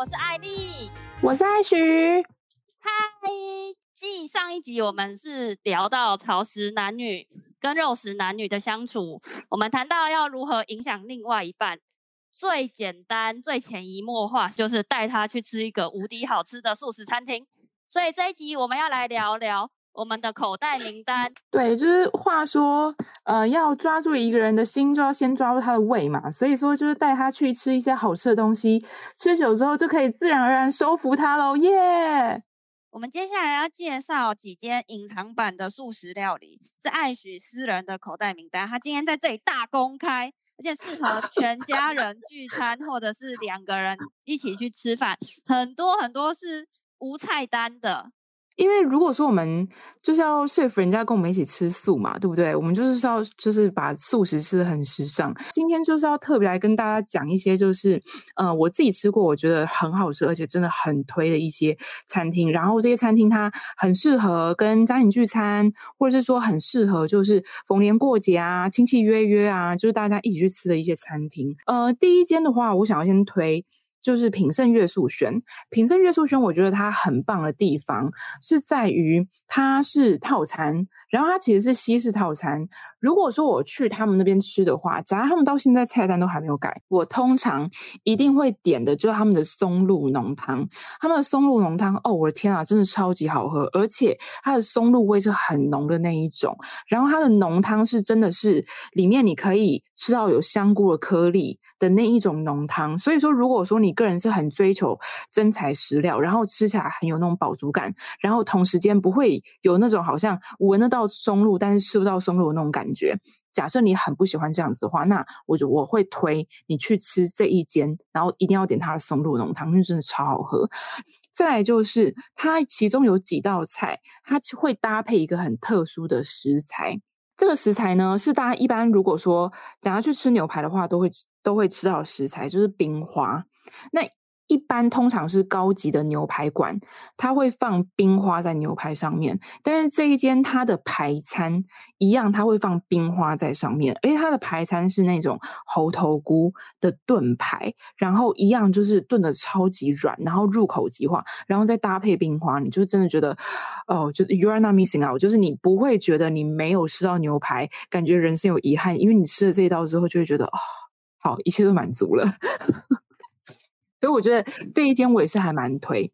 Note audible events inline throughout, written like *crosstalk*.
我是艾莉，我是艾徐。嗨，继上一集我们是聊到潮食男女跟肉食男女的相处，我们谈到要如何影响另外一半，最简单、最潜移默化就是带他去吃一个无敌好吃的素食餐厅。所以这一集我们要来聊聊。我们的口袋名单，*laughs* 对，就是话说，呃，要抓住一个人的心，就要先抓住他的胃嘛。所以说，就是带他去吃一些好吃的东西，吃久之后就可以自然而然收服他喽，耶、yeah!！我们接下来要介绍几间隐藏版的素食料理，是艾许私人的口袋名单。他今天在这里大公开，而且适合 *laughs* 全家人聚餐，或者是两个人一起去吃饭，很多很多是无菜单的。因为如果说我们就是要说服人家跟我们一起吃素嘛，对不对？我们就是要就是把素食吃得很时尚。今天就是要特别来跟大家讲一些，就是呃，我自己吃过，我觉得很好吃，而且真的很推的一些餐厅。然后这些餐厅它很适合跟家庭聚餐，或者是说很适合就是逢年过节啊，亲戚约约啊，就是大家一起去吃的一些餐厅。呃，第一间的话，我想要先推。就是品胜月素轩，品胜月素轩，我觉得它很棒的地方是在于它是套餐，然后它其实是西式套餐。如果说我去他们那边吃的话，假如他们到现在菜单都还没有改，我通常一定会点的就是他们的松露浓汤。他们的松露浓汤，哦，我的天啊，真的超级好喝，而且它的松露味是很浓的那一种。然后它的浓汤是真的是里面你可以吃到有香菇的颗粒的那一种浓汤。所以说，如果说你个人是很追求真材实料，然后吃起来很有那种饱足感，然后同时间不会有那种好像闻得到松露，但是吃不到松露的那种感。觉假设你很不喜欢这样子的话，那我就我会推你去吃这一间，然后一定要点它的松露浓汤，因为真的超好喝。再来就是它其中有几道菜，它会搭配一个很特殊的食材。这个食材呢，是大家一般如果说想要去吃牛排的话，都会都会吃到的食材，就是冰花。那一般通常是高级的牛排馆，它会放冰花在牛排上面。但是这一间它的排餐一样，它会放冰花在上面，而且它的排餐是那种猴头菇的炖排，然后一样就是炖的超级软，然后入口即化，然后再搭配冰花，你就真的觉得哦，就是 you are not missing out，就是你不会觉得你没有吃到牛排，感觉人生有遗憾，因为你吃了这一道之后，就会觉得哦，好，一切都满足了。所以我觉得这一间我也是还蛮推，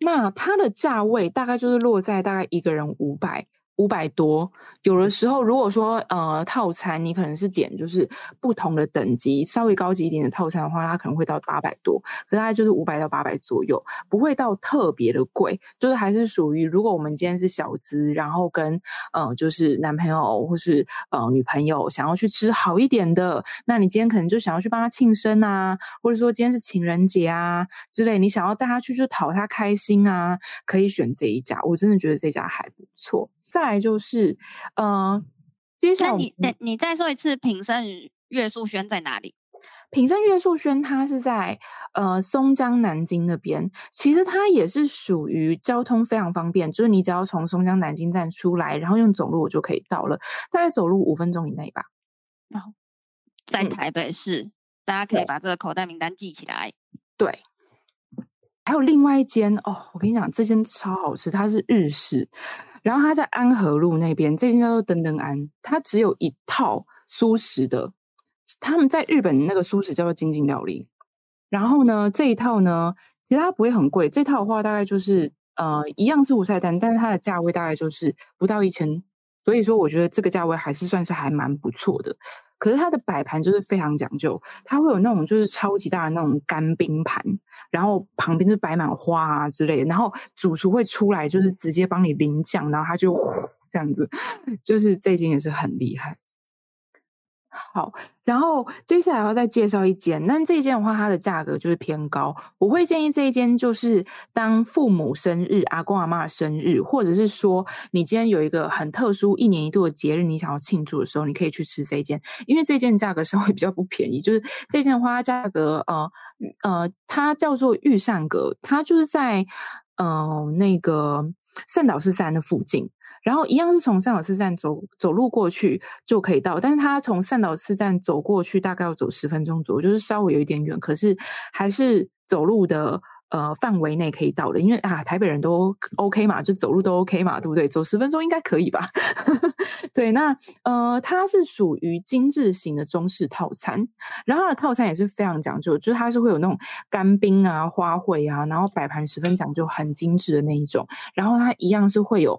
那它的价位大概就是落在大概一个人五百。五百多，有的时候如果说呃套餐，你可能是点就是不同的等级，稍微高级一点的套餐的话，它可能会到八百多，可大概就是五百到八百左右，不会到特别的贵，就是还是属于如果我们今天是小资，然后跟呃就是男朋友或是呃女朋友想要去吃好一点的，那你今天可能就想要去帮他庆生啊，或者说今天是情人节啊之类，你想要带他去就讨他开心啊，可以选这一家，我真的觉得这家还不错。再来就是，嗯、呃，接下来你你你再说一次，品胜月素轩在哪里？品胜月素轩它是在呃松江南京那边，其实它也是属于交通非常方便，就是你只要从松江南京站出来，然后用走路就可以到了，大概走路五分钟以内吧。然后在台北市，嗯，大家可以把这个口袋名单记起来。对，还有另外一间哦，我跟你讲，这间超好吃，它是日式。然后他在安和路那边，这间叫做登登安，它只有一套苏食的。他们在日本那个苏食叫做精进料理。然后呢，这一套呢，其实它不会很贵，这套的话大概就是呃一样是五菜单，但是它的价位大概就是不到一千。所以说，我觉得这个价位还是算是还蛮不错的。可是它的摆盘就是非常讲究，它会有那种就是超级大的那种干冰盘，然后旁边就摆满花啊之类的，然后主厨会出来就是直接帮你淋酱，然后他就这样子，就是这间也是很厉害。好，然后接下来要再介绍一间，那这一间的话，它的价格就是偏高。我会建议这一间，就是当父母生日、阿公阿嬷的生日，或者是说你今天有一个很特殊、一年一度的节日，你想要庆祝的时候，你可以去吃这一间，因为这件价格稍微比较不便宜。就是这件花，价格呃呃，它叫做御膳阁，它就是在呃那个善导寺山的附近。然后一样是从善导寺站走走路过去就可以到，但是他从善导寺站走过去大概要走十分钟左右，就是稍微有一点远，可是还是走路的。呃，范围内可以到的，因为啊，台北人都 OK 嘛，就走路都 OK 嘛，对不对？走十分钟应该可以吧？*laughs* 对，那呃，它是属于精致型的中式套餐，然后它的套餐也是非常讲究，就是它是会有那种干冰啊、花卉啊，然后摆盘十分讲究，很精致的那一种，然后它一样是会有。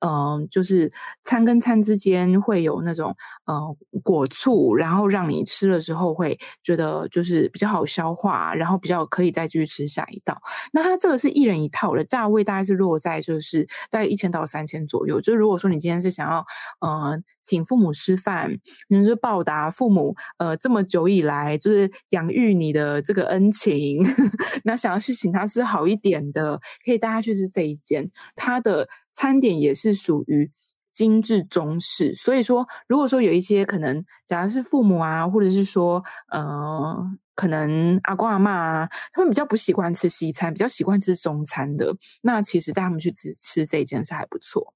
嗯、就是餐跟餐之间会有那种呃果醋，然后让你吃了之后会觉得就是比较好消化，然后比较可以再继续吃下一道。那它这个是一人一套的，价位大概是落在就是大概一千到三千左右。就如果说你今天是想要呃请父母吃饭，你就是报答父母呃这么久以来就是养育你的这个恩情，*laughs* 那想要去请他吃好一点的，可以带他去吃这一间，它的。餐点也是属于精致中式，所以说，如果说有一些可能，假如是父母啊，或者是说，呃，可能阿公阿妈啊，他们比较不喜欢吃西餐，比较习惯吃中餐的，那其实带他们去吃吃这一件事还不错。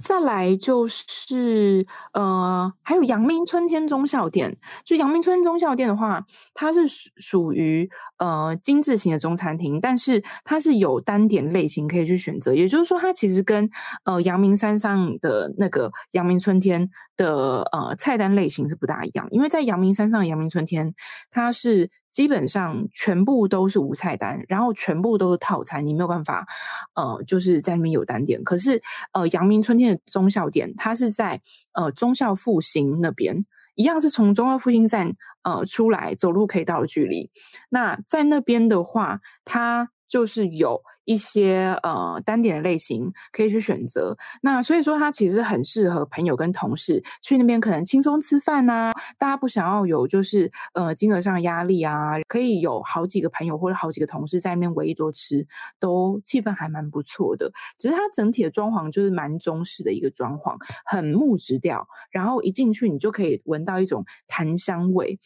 再来就是呃，还有阳明春天忠孝店。就阳明春天忠孝店的话，它是属属于呃精致型的中餐厅，但是它是有单点类型可以去选择。也就是说，它其实跟呃阳明山上的那个阳明春天的呃菜单类型是不大一样。因为在阳明山上的阳明春天，它是。基本上全部都是无菜单，然后全部都是套餐，你没有办法，呃，就是在那边有单点。可是，呃，阳明春天的中校店，它是在呃中校复兴那边，一样是从忠孝复兴站呃出来走路可以到的距离。那在那边的话，它就是有。一些呃单点的类型可以去选择，那所以说它其实很适合朋友跟同事去那边，可能轻松吃饭啊，大家不想要有就是呃金额上的压力啊，可以有好几个朋友或者好几个同事在那边围一桌吃，都气氛还蛮不错的。只是它整体的装潢就是蛮中式的一个装潢，很木质调，然后一进去你就可以闻到一种檀香味。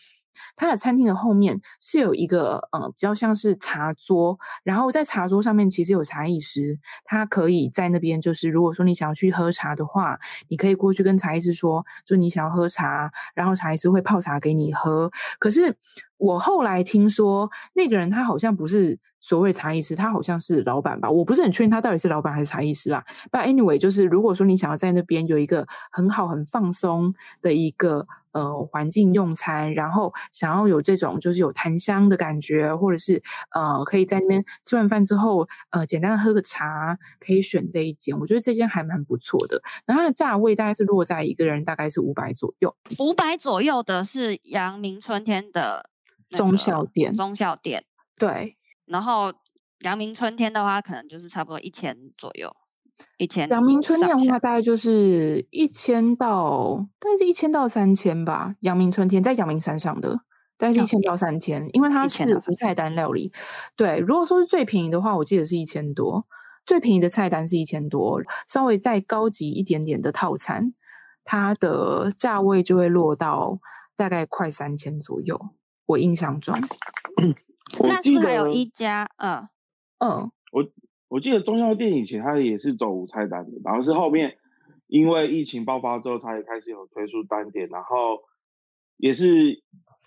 它的餐厅的后面是有一个呃比较像是茶桌，然后在茶桌上面其实有茶艺师，他可以在那边就是如果说你想要去喝茶的话，你可以过去跟茶艺师说，就你想要喝茶，然后茶艺师会泡茶给你喝。可是我后来听说那个人他好像不是所谓茶艺师，他好像是老板吧，我不是很确定他到底是老板还是茶艺师啦。But anyway，就是如果说你想要在那边有一个很好很放松的一个。呃，环境用餐，然后想要有这种就是有檀香的感觉，或者是呃，可以在那边吃完饭之后，呃，简单的喝个茶，可以选这一间。我觉得这间还蛮不错的。然后它的价位大概是落在一个人大概是五百左右，五百左右的是阳明春天的中小店，中小店对。然后阳明春天的话，可能就是差不多一千左右。一千，阳明春天的话，大概就是一千到，大概是一千到三千吧。阳明春天在阳明山上的，大概是一千到三千，因为它是无菜单料理。对，如果说是最便宜的话，我记得是一千多，最便宜的菜单是一千多，稍微再高级一点点的套餐，它的价位就会落到大概快三千左右。我印象中，那是还有一家，嗯嗯，我。我记得中药店以前它也是走无菜单的，然后是后面因为疫情爆发之后，才开始有推出单点，然后也是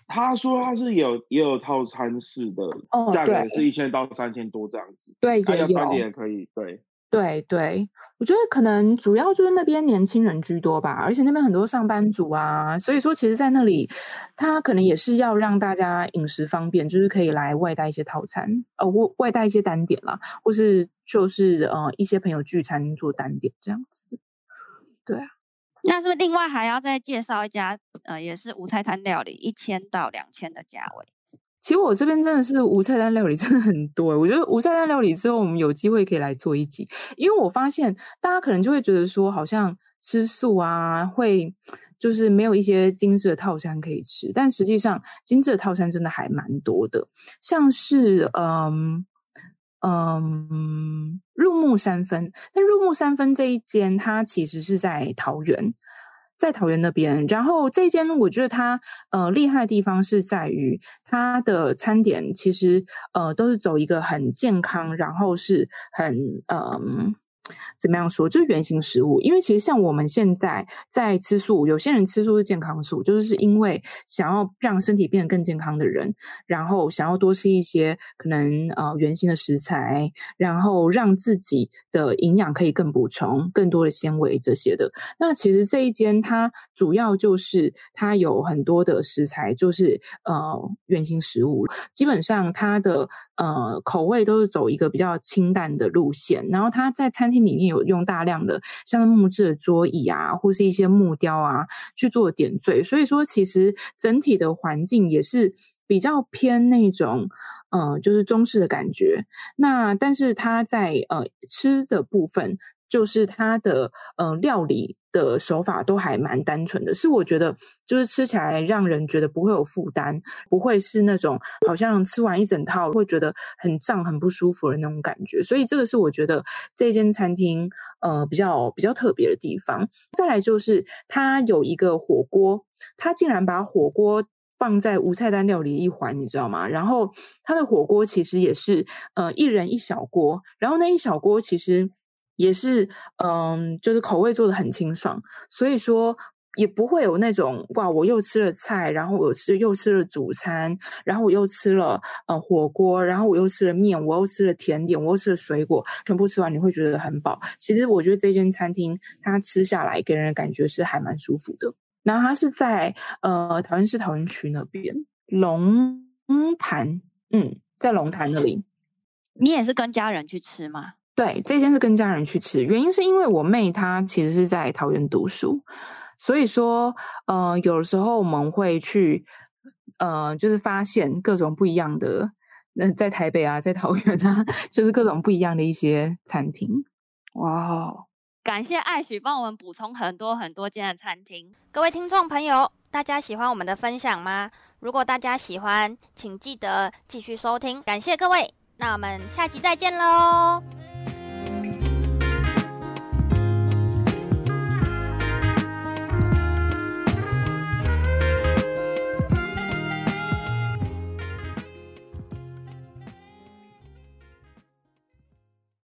他说他是有也有套餐式的，哦，价格是一千到三千多这样子，对，也有单点也可以，对。对对，我觉得可能主要就是那边年轻人居多吧，而且那边很多上班族啊，所以说其实，在那里他可能也是要让大家饮食方便，就是可以来外带一些套餐，呃，外外带一些单点啦，或是就是呃一些朋友聚餐做单点这样子。对啊，那是不是另外还要再介绍一家呃，也是无菜单料理，一千到两千的价位？其实我这边真的是无菜单料理真的很多，我觉得无菜单料理之后，我们有机会可以来做一集，因为我发现大家可能就会觉得说，好像吃素啊，会就是没有一些精致的套餐可以吃，但实际上精致的套餐真的还蛮多的，像是嗯嗯入木三分，但入木三分这一间它其实是在桃园。在桃园那边，然后这间我觉得它呃厉害的地方是在于它的餐点其实呃都是走一个很健康，然后是很嗯、呃、怎么样说？就是原型食物，因为其实像我们现在在吃素，有些人吃素是健康素，就是因为想要让身体变得更健康的人，然后想要多吃一些可能呃原型的食材，然后让自己的营养可以更补充，更多的纤维这些的。那其实这一间它主要就是它有很多的食材，就是呃原型食物，基本上它的呃口味都是走一个比较清淡的路线，然后它在餐厅里面有用大量的像木质的桌椅啊，或是一些木雕啊去做点缀，所以说其实整体的环境也是比较偏那种呃，就是中式的感觉。那但是它在呃吃的部分。就是它的呃料理的手法都还蛮单纯的，是我觉得就是吃起来让人觉得不会有负担，不会是那种好像吃完一整套会觉得很胀很不舒服的那种感觉，所以这个是我觉得这间餐厅呃比较比较特别的地方。再来就是它有一个火锅，它竟然把火锅放在无菜单料理一环，你知道吗？然后它的火锅其实也是呃一人一小锅，然后那一小锅其实。也是，嗯，就是口味做的很清爽，所以说也不会有那种哇，我又吃了菜，然后我吃又吃了主餐，然后我又吃了呃火锅，然后我又吃了面，我又吃了甜点，我又吃了水果，全部吃完你会觉得很饱。其实我觉得这间餐厅它吃下来给人的感觉是还蛮舒服的。然后它是在呃桃园市桃园区那边龙潭，嗯，在龙潭那里。你也是跟家人去吃吗？对，这间是跟家人去吃，原因是因为我妹她其实是在桃园读书，所以说，呃，有的时候我们会去，呃，就是发现各种不一样的，那在台北啊，在桃园啊，就是各种不一样的一些餐厅。哇，感谢艾许帮我们补充很多很多间的餐厅。各位听众朋友，大家喜欢我们的分享吗？如果大家喜欢，请记得继续收听。感谢各位，那我们下集再见喽。